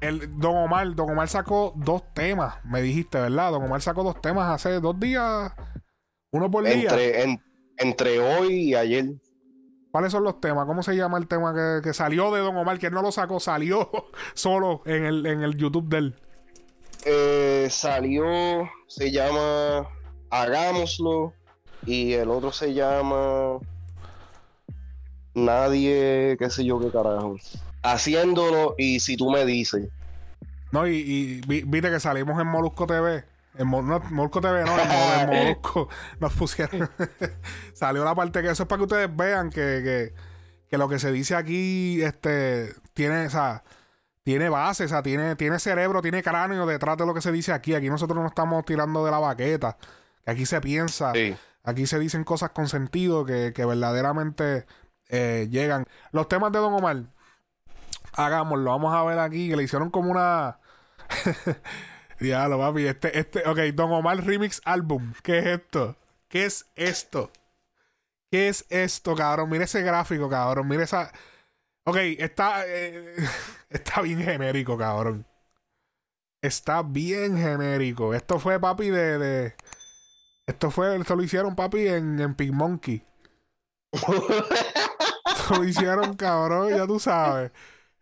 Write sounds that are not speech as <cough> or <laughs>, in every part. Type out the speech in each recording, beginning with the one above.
el Don Omar, Don Omar sacó dos temas, me dijiste, ¿verdad? Don Omar sacó dos temas hace dos días, uno por día. Entre, en- entre hoy y ayer. ¿Cuáles son los temas? ¿Cómo se llama el tema que, que salió de Don Omar? Que él no lo sacó, salió <laughs> solo en el, en el YouTube de él. Eh, salió, se llama Hagámoslo. Y el otro se llama Nadie, qué sé yo qué carajo. Haciéndolo y si tú me dices. No, y, y vi- viste que salimos en Molusco TV. En Mo- no, Molusco TV, no, en, Mo- en <laughs> Molusco nos pusieron. <laughs> Salió la parte que eso es para que ustedes vean que, que, que lo que se dice aquí este, tiene, o sea, tiene base, o sea, tiene, tiene cerebro, tiene cráneo detrás de lo que se dice aquí. Aquí nosotros no estamos tirando de la baqueta. Que aquí se piensa, Sí. aquí se dicen cosas con sentido que, que verdaderamente eh, llegan. Los temas de Don Omar, hagámoslo, vamos a ver aquí, que le hicieron como una. <laughs> Diablo, papi. Este, este, ok, Don Omar Remix Album. ¿Qué es esto? ¿Qué es esto? ¿Qué es esto, cabrón? Mira ese gráfico, cabrón. Mira esa. Ok, está. eh, <laughs> está bien genérico, cabrón. Está bien genérico. Esto fue, papi, de. de- esto fue. Esto lo hicieron, papi, en, en Pig Monkey. <laughs> Esto lo hicieron, cabrón, ya tú sabes.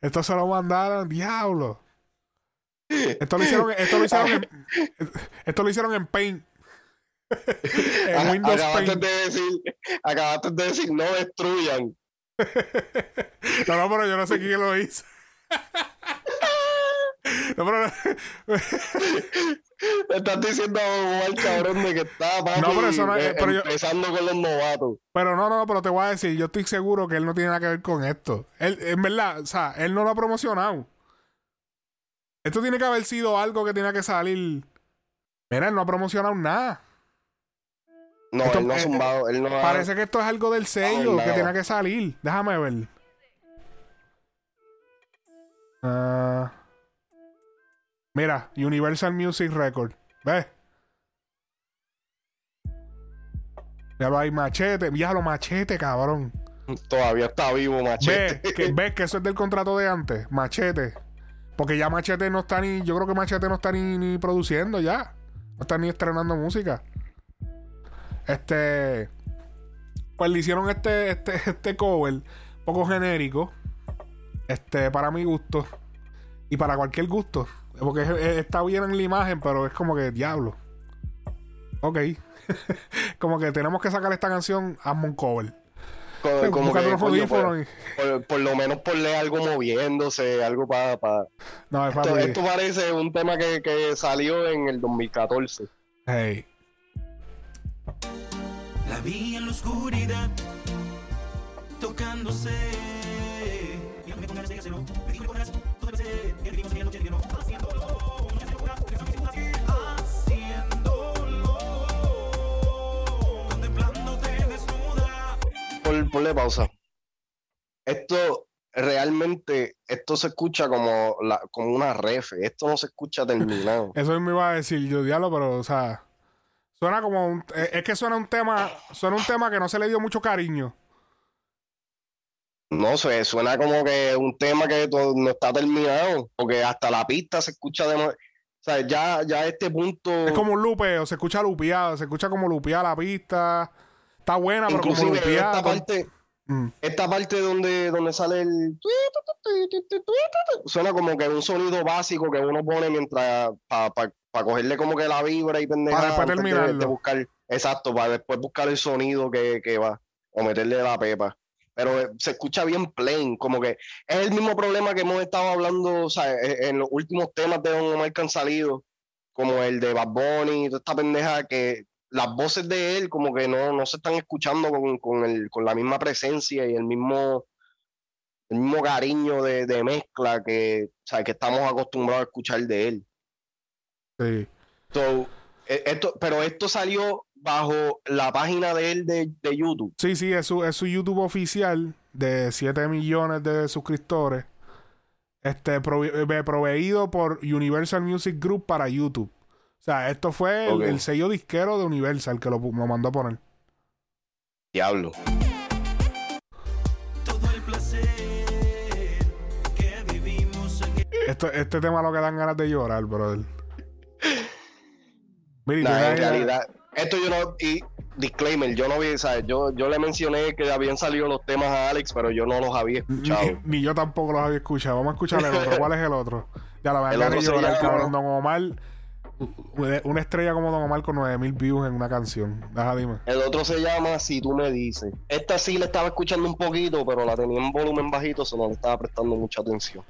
Esto se lo mandaron, diablo. Esto lo hicieron, esto lo hicieron en, esto lo hicieron en Paint. <laughs> en Windows acabaste Paint. de decir, acabaste de decir, no destruyan. <laughs> No, no, pero yo no sé quién lo hizo. <laughs> No, pero, Me estás diciendo al cabrón de que está papi, No, pero eso no es- eh, pero yo- empezando con los novatos. pero no, no, pero te voy a decir, yo estoy seguro que él no tiene nada que ver con esto. Él, en verdad, o sea, él no lo ha promocionado. Esto tiene que haber sido algo que tenía que salir. Mira, él no ha promocionado nada. No, Esto- él no ha eh, zumbado, él no ha... Parece que esto es algo del sello que tenía que salir. Déjame ver. Ah. Mira, Universal Music Record. ¿Ves? Ya lo hay machete. Ya lo machete, cabrón. Todavía está vivo, ¿Ves machete. que, <laughs> ves que eso es del contrato de antes? Machete. Porque ya Machete no está ni. Yo creo que Machete no está ni, ni produciendo ya. No está ni estrenando música. Este. Pues le hicieron este, este, <laughs> este cover. Poco genérico. Este, para mi gusto. Y para cualquier gusto. Porque es- es- está bien en la imagen, pero es como que diablo. Ok. <laughs> como que tenemos que sacar esta canción a un cover. Co- como Búscate que, unos coño, por, y- por- por lo menos ponle algo moviéndose, algo para... No, es Esto, esto parece un tema que, que salió en el 2014. Hey. La vi en la oscuridad, tocándose. Ponle pausa. Esto realmente, esto se escucha como, la, como una refe. Esto no se escucha <laughs> terminado. Eso me iba a decir yo, diablo, pero, o sea, suena como un, eh, es que suena un tema, suena un tema que no se le dio mucho cariño. No sé, suena como que un tema que no está terminado, porque hasta la pista se escucha de... O sea, ya, ya a este punto... Es como un lupeo, se escucha lupeado, se escucha como lupeada la pista. Está buena, pero como lupeada. esta parte, Mm. esta parte donde, donde sale el... Suena como que un sonido básico que uno pone mientras... Para cogerle como que la vibra y pendeja Para después de- de buscar... Exacto, para después buscar el sonido que, que va. O meterle la pepa. Pero eh, se escucha bien plain, como que es el mismo problema que hemos estado hablando, o sea, e- en los últimos temas de Don Omar que han salido, como el de Bad Bunny y toda esta pendeja, que las voces de él como que no, no se están escuchando con, con, el, con la misma presencia y el mismo, el mismo cariño de, de mezcla que, o sea, que estamos acostumbrados a escuchar de él. Sí. So, eh, esto, pero esto salió bajo la página de él de, de YouTube. Sí, sí, es su, es su YouTube oficial de 7 millones de suscriptores. Este, prove- eh, proveído por Universal Music Group para YouTube. O sea, esto fue el, el sello disquero de Universal que lo, lo mandó a poner. Diablo. Todo el placer que vivimos aquí. Esto, este tema lo que dan ganas de llorar, brother. Mira, Nah, en realidad, esto yo no, y disclaimer, yo no vi, ¿sabes? Yo, yo le mencioné que habían salido los temas a Alex, pero yo no los había escuchado. <laughs> ni yo tampoco los había escuchado. Vamos a escuchar el otro. ¿Cuál es el otro? Ya la El verdad otro que se llorar, cabrón. Don Omar. Una estrella como Don Omar con 9000 views en una canción. Deja, dime. El otro se llama Si tú me dices. Esta sí le estaba escuchando un poquito, pero la tenía en volumen bajito, eso no le estaba prestando mucha atención.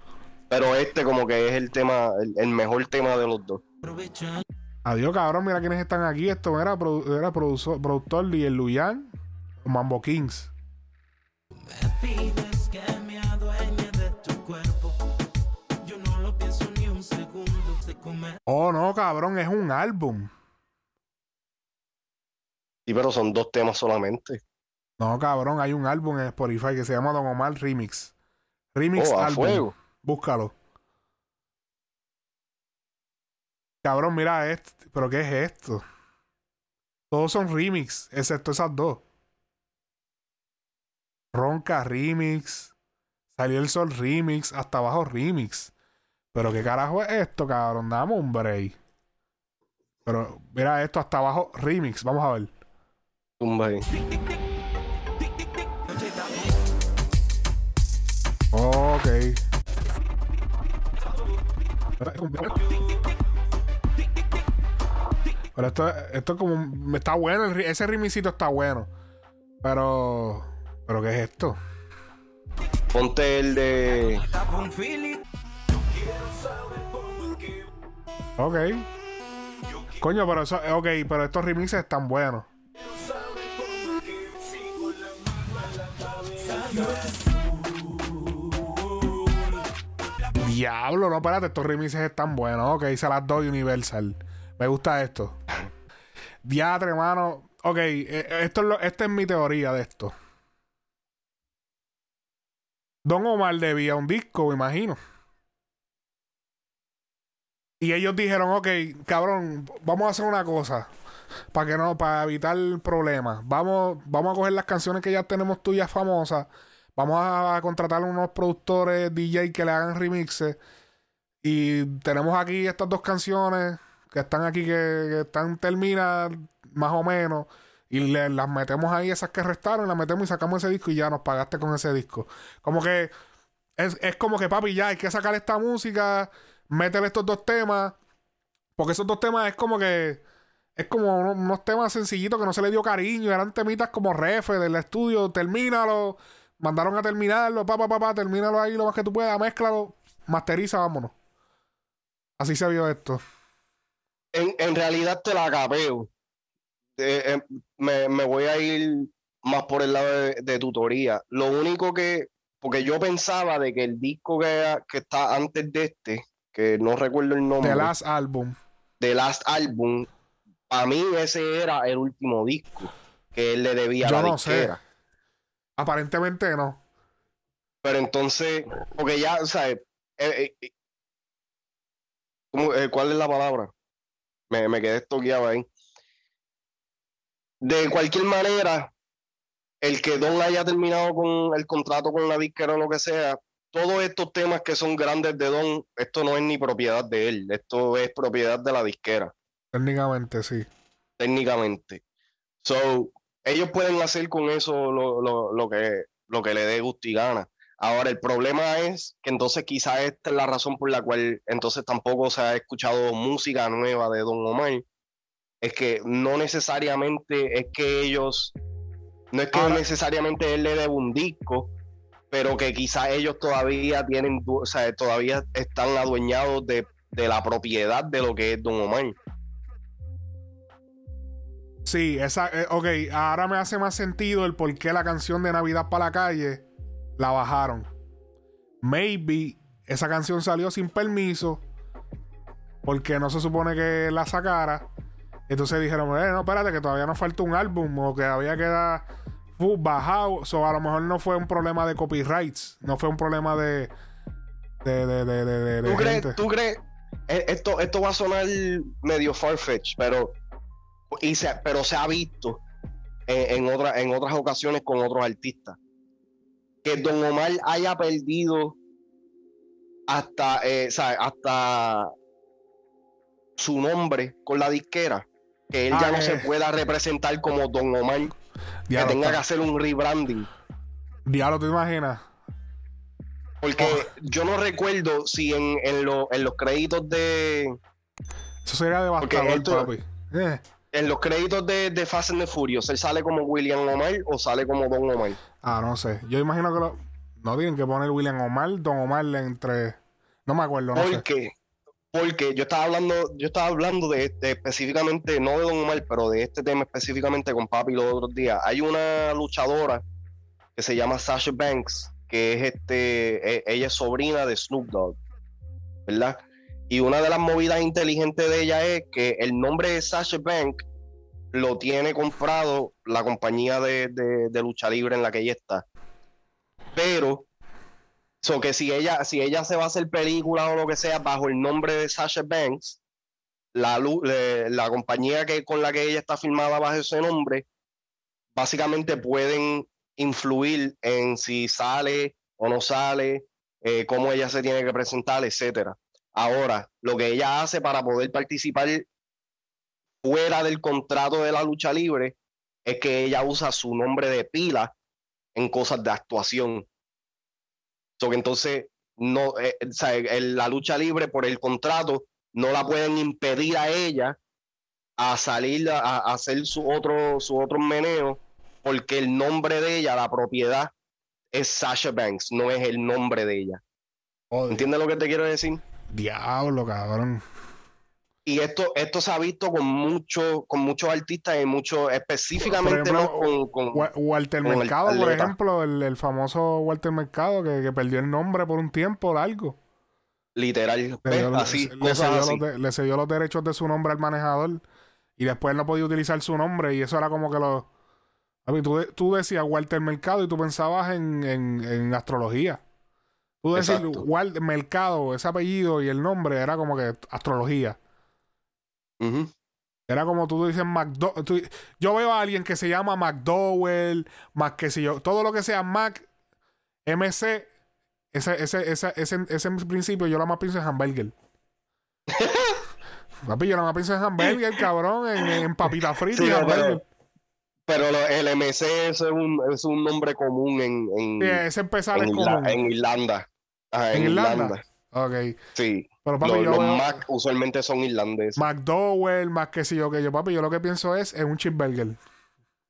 Pero este como que es el tema, el, el mejor tema de los dos. Aprovecha Adiós, cabrón. Mira quiénes están aquí. Esto era, produ- era productor y el Luyan. Mambo Kings. Oh, no, cabrón. Es un álbum. Sí, pero son dos temas solamente. No, cabrón. Hay un álbum en Spotify que se llama Don Omar Remix. Remix Oh, álbum. fuego. Búscalo. Cabrón, mira esto. ¿Pero qué es esto? Todos son remix, excepto esas dos. Ronca remix. Salió el sol remix. Hasta abajo remix. Pero qué carajo es esto, cabrón. Dame un break. Pero mira esto, hasta abajo remix. Vamos a ver. Tumba ahí. Ok. Pero esto, esto es como. un- Está bueno, el ese remixito está bueno. Pero. ¿Pero qué es esto? Ponte el de. Ok. Coño, pero eso. Ok, pero estos remixes están buenos. Diablo, no, espérate, estos remixes están buenos. Ok, se las doy Universal. Me gusta esto. Diatre, hermano. Ok, eh, esto es lo- esta es mi teoría de esto. Don Omar debía un disco, me imagino. Y ellos dijeron, ok, cabrón, vamos a hacer una cosa. Para que no, para evitar problemas. Vamos, vamos a coger las canciones que ya tenemos tuyas famosas. Vamos a contratar unos productores DJ que le hagan remixes. Y tenemos aquí estas dos canciones que están aquí, que, están terminadas más o menos. Y le- las metemos ahí, esas que restaron, las metemos y sacamos ese disco y ya nos pagaste con ese disco. Como que es, es como que, papi, ya hay que sacar esta música, métele estos dos temas. Porque esos dos temas es como que. Es como unos, temas sencillitos que no se le dio cariño. Eran temitas como refe del estudio. Termínalo. Mandaron a terminarlo. Pa, pa, pa, pa, termínalo ahí lo más que tú puedas. Mézclalo. Masteriza, vámonos. Así se vio esto. En, en realidad te la capeo. Eh, eh, me, me voy a ir más por el lado de, de tutoría. Lo único que, porque yo pensaba de que el disco que, que está antes de este, que no recuerdo el nombre, The Last Album. The Last Album, a mí ese era el último disco que él le debía a Yo la no sé. Aparentemente no. Pero entonces, porque ya, o sea, eh, eh, eh, ¿cómo- eh, ¿cuál es la palabra? Me, me quedé estoqueado ahí. De cualquier manera, el que Don haya terminado con el contrato con la disquera o lo que sea, todos estos temas que son grandes de Don, esto no es ni propiedad de él, esto es propiedad de la disquera, Técnicamente sí. técnicamente. So, ellos pueden hacer con eso lo, lo, lo que, lo que le dé gusto y gana. Ahora, el problema es que entonces quizás esta es la razón por la cual entonces tampoco se ha escuchado música nueva de Don Omar. Es que no necesariamente es que ellos, no es que Ahora- necesariamente él le debe un disco, pero que quizás ellos todavía tienen, o sea, todavía están adueñados de, de la propiedad de lo que es Don Omar. Sí, esa, eh, ok, ahora me hace más sentido el por qué la canción de Navidad para la calle la bajaron. Maybe esa canción salió sin permiso porque no se supone que la sacara. Entonces dijeron, eh, no, espérate, que todavía nos falta un álbum o que había que dar fu- bajado. So, a lo mejor no fue un problema de copyrights, no fue un problema de. de, de, de, de, de- ¿Tú crees? ¿Tú crees? Eh, Esto, esto va a sonar medio farfetch, pero, y se, pero se ha visto en, en, otra- en otras ocasiones con otros artistas. Que Don Omar haya perdido hasta, eh, ¿sabes? hasta su nombre con la disquera, que él Ah, ya no eh. se pueda representar como Don Omar, que tenga que hacer un rebranding. Diablo, ¿te imaginas? Porque Oh. yo no recuerdo si en, en, lo- en los créditos de Eso sería devastador, esto- papi. Eh, en los créditos de, de Fast and the Furious, él sale como William Omar o sale como Don Omar. Ah, no sé. Yo imagino que lo... no tienen que poner William Omar, Don Omar entre. No me acuerdo, no sé. Porque, porque yo estaba hablando, yo estaba hablando de, de específicamente, no de Don Omar, pero de este tema específicamente con Papi los otros días. Hay una luchadora que se llama Sasha Banks, que es este, e- ella es sobrina de Snoop Dogg, ¿verdad? Y una de las movidas inteligentes de ella es que el nombre de Sasha Banks lo tiene comprado la compañía de, de- de lucha libre en la que ella está. Pero So que si ella, si ella se va a hacer película o lo que sea bajo el nombre de Sasha Banks, la, la compañía que, con la que ella está filmada bajo ese nombre, básicamente pueden influir en si sale o no sale, eh, cómo ella se tiene que presentar, etcétera. Ahora, lo que ella hace para poder participar fuera del contrato de la lucha libre es que ella usa su nombre de pila en cosas de actuación. So que entonces no, eh, o sea, el- la lucha libre por el contrato no la pueden impedir a ella a salir a, a hacer su otro su otro meneo porque el nombre de ella, la propiedad es Sasha Banks, no es el nombre de ella. Joder. ¿Entiendes lo que te quiero decir? Diablo, cabrón. Y esto, esto se ha visto con mucho, con muchos artistas y muchos, específicamente Por ejemplo, con, con- Wa- Walter Con el Mercado, por ejemplo, el, el famoso Walter Mercado que, que perdió el nombre por un tiempo largo. literal, Le, ¿ves? dio- así, le cosas cedió así. los de- le cedió los derechos de su nombre al manejador y después no podía utilizar su nombre y eso era como que lo... Tú, tú decías Walter Mercado y tú pensabas en, en, en astrología. Tú decías. Walter Mercado, ese apellido y el nombre era como que astrología. Era como tú dices McDo tú- yo veo a alguien que se llama McDowell, Mac que si yo, todo lo que sea Mac, MC, ese, ese, ese, ese, ese principio yo nada más pienso en hamburger. <laughs> Papi, yo nada más pienso en hamburger, cabrón, en, en papita frita Sí. Pero lo- el MC eso es un, es un nombre común en, en, Sí, ese empezar en es Irla- común. en Irlanda. Ajá, ¿En en, Irlanda? Irlanda. Ok. Sí. Pero papi, Los, yo los veo Mac usualmente son irlandeses. McDowell, más que si yo que yo, papi, yo lo que pienso es en un cheeseburger.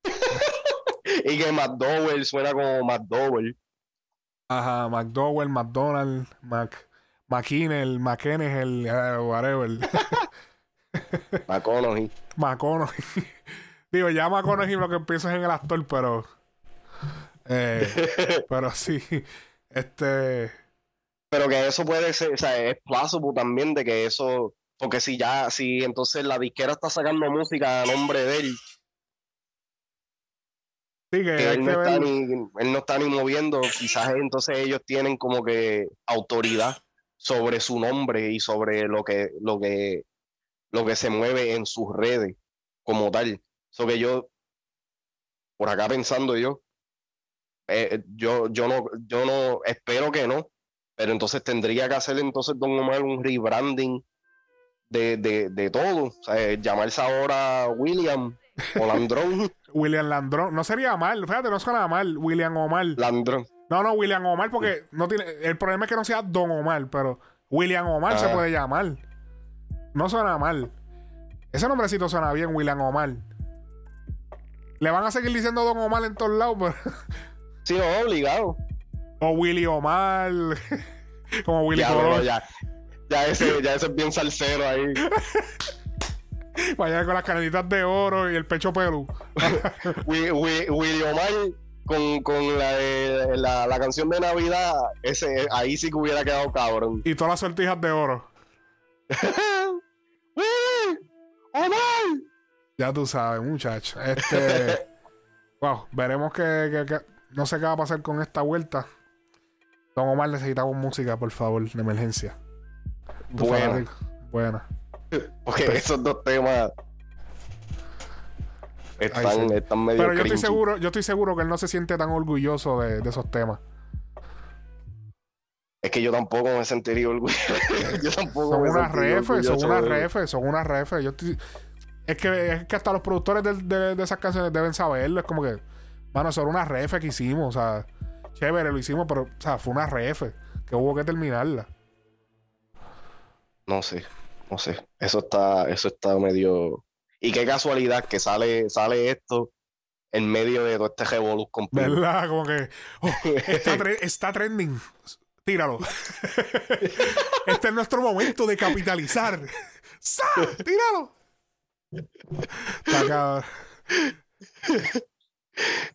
<laughs> Y que McDowell suena como McDowell. Ajá, McDowell, McDonald's, Mac, McKinnell, McKinnell, eh, whatever. <laughs> McConaughey. McConaughey. <laughs> Digo, ya McConaughey lo que pienso es en el actor, pero. eh, pero sí. Este. Pero que eso puede ser, o sea, es plausible también de que eso, porque si ya, si entonces la disquera está sacando música a nombre de él, Sí, que que hay él no, está ni, él no está ni moviendo, quizás entonces ellos tienen como que autoridad sobre su nombre y sobre lo que, lo que, lo que se mueve en sus redes como tal. So que yo, por acá pensando yo, eh, yo, yo no, yo no, espero que no, pero entonces tendría que hacer entonces Don Omar un rebranding de, de, de todo. O sea, eh, llamarse ahora William o Landrón. <laughs> William Landrón. No sería mal, fíjate, no suena mal. William Omar. Landrón. No, no, William Omar, porque no tiene. El problema es que no sea Don Omar, pero William Omar se Ah. puede llamar. No suena mal. Ese nombrecito suena bien, William Omar. Le van a seguir diciendo Don Omar en todos lados, pero. <laughs> Sí, no, obligado. O Willy Omar. <laughs> Como Willy Ya, bueno, ya, ya, ese, ya ese es bien salsero ahí. <laughs> Vaya con las canelitas de oro y el pecho <laughs> Wi- Willy Omar con, con la, de- la, la canción de Navidad, ese, ahí sí que hubiera quedado cabrón. y todas las sortijas de oro. ¡Willy! ¡Omar! Ya tú sabes, muchacho. Este. wow, veremos que, que- que- No sé qué va a pasar con esta vuelta. Don Omar necesitamos música, por favor, de emergencia. Tu Buena, fanático. Buena. <laughs> porque esos dos temas están, Ay, sí. están medio Pero yo estoy seguro, yo estoy seguro que él no se siente tan orgulloso de, de esos temas. Es que yo tampoco me sentiría orgulloso. <laughs> yo tampoco Son me unas refes, son unas refes, son unas refes. Yo estoy- es, que, es que hasta los productores de, de- de esas canciones deben saberlo. Es como que, mano, eso era una refe que hicimos. O sea, chévere, lo hicimos, pero, o sea, fue una refe que hubo que terminarla. No sé, no sé. Eso está, eso está medio. Y qué casualidad que sale, sale esto en medio de todo este revolú completo. ¿Verdad? Como que oh, está, <laughs> tre- está trending. Tíralo. <laughs> este es nuestro momento de capitalizar. ¡Sa! ¡Tíralo! Está.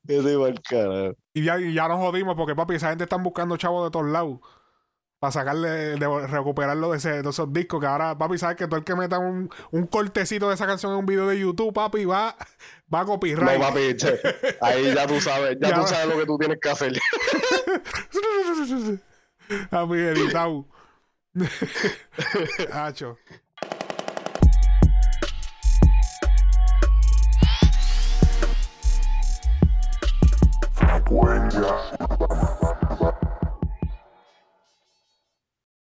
Ese. Y ya, y ya nos jodimos porque, papi, esa gente están buscando chavos de todos lados. Para sacarle, de, recuperarlo de, ese- de esos discos. Que ahora, papi, sabes que todo el que meta un, un cortecito de esa canción en un video de YouTube, papi, va, va a No, copyright. papi, che, ahí ya tú sabes, ya, <laughs> Ya tú sabes lo que tú tienes que hacer. <laughs> papi, editado. <laughs> Hacho. Yeah.